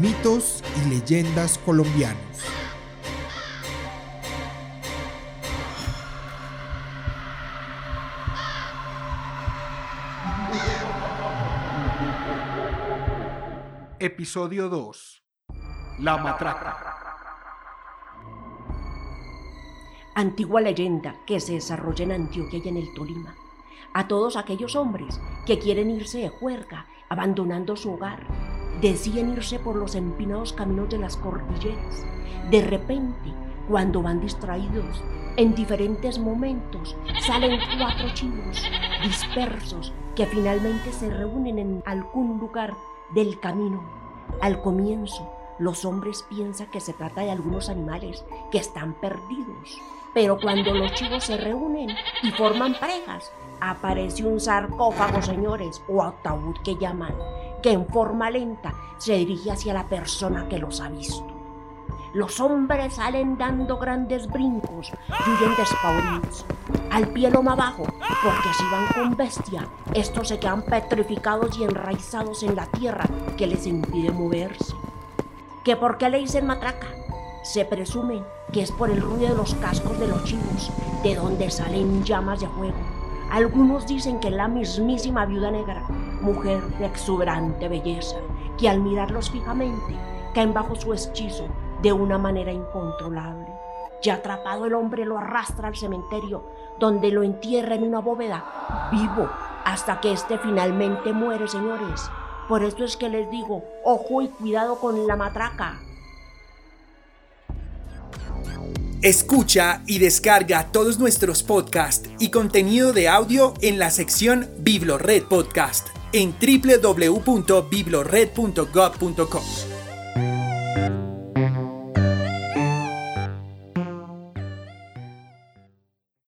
Mitos y leyendas colombianos. Episodio 2. La matraca. Antigua leyenda que se desarrolla en Antioquia y en el Tolima. A todos aquellos hombres que quieren irse de juerga, abandonando su hogar, deciden irse por los empinados caminos de las cordilleras. De repente, cuando van distraídos, en diferentes momentos salen cuatro chivos dispersos que finalmente se reúnen en algún lugar del camino. Al comienzo, los hombres piensan que se trata de algunos animales que están perdidos, pero cuando los chivos se reúnen y forman parejas, aparece un sarcófago, señores, o ataúd que llaman, que en forma lenta se dirige hacia la persona que los ha visto. Los hombres salen dando grandes brincos y huyen despavoridos. Al pie lo más abajo, porque si van con bestia, estos se quedan petrificados y enraizados en la tierra que les impide moverse. ¿Que por qué le dicen matraca? Se presume que es por el ruido de los cascos de los chivos, de donde salen llamas de fuego. Algunos dicen que la mismísima viuda negra, mujer de exuberante belleza, que al mirarlos fijamente caen bajo su hechizo de una manera incontrolable. Ya atrapado el hombre lo arrastra al cementerio, donde lo entierra en una bóveda, vivo, hasta que éste finalmente muere, señores. Por esto es que les digo, ojo y cuidado con la matraca. Escucha y descarga todos nuestros podcasts y contenido de audio en la sección BibloRed Podcast en www.biblored.gov.co.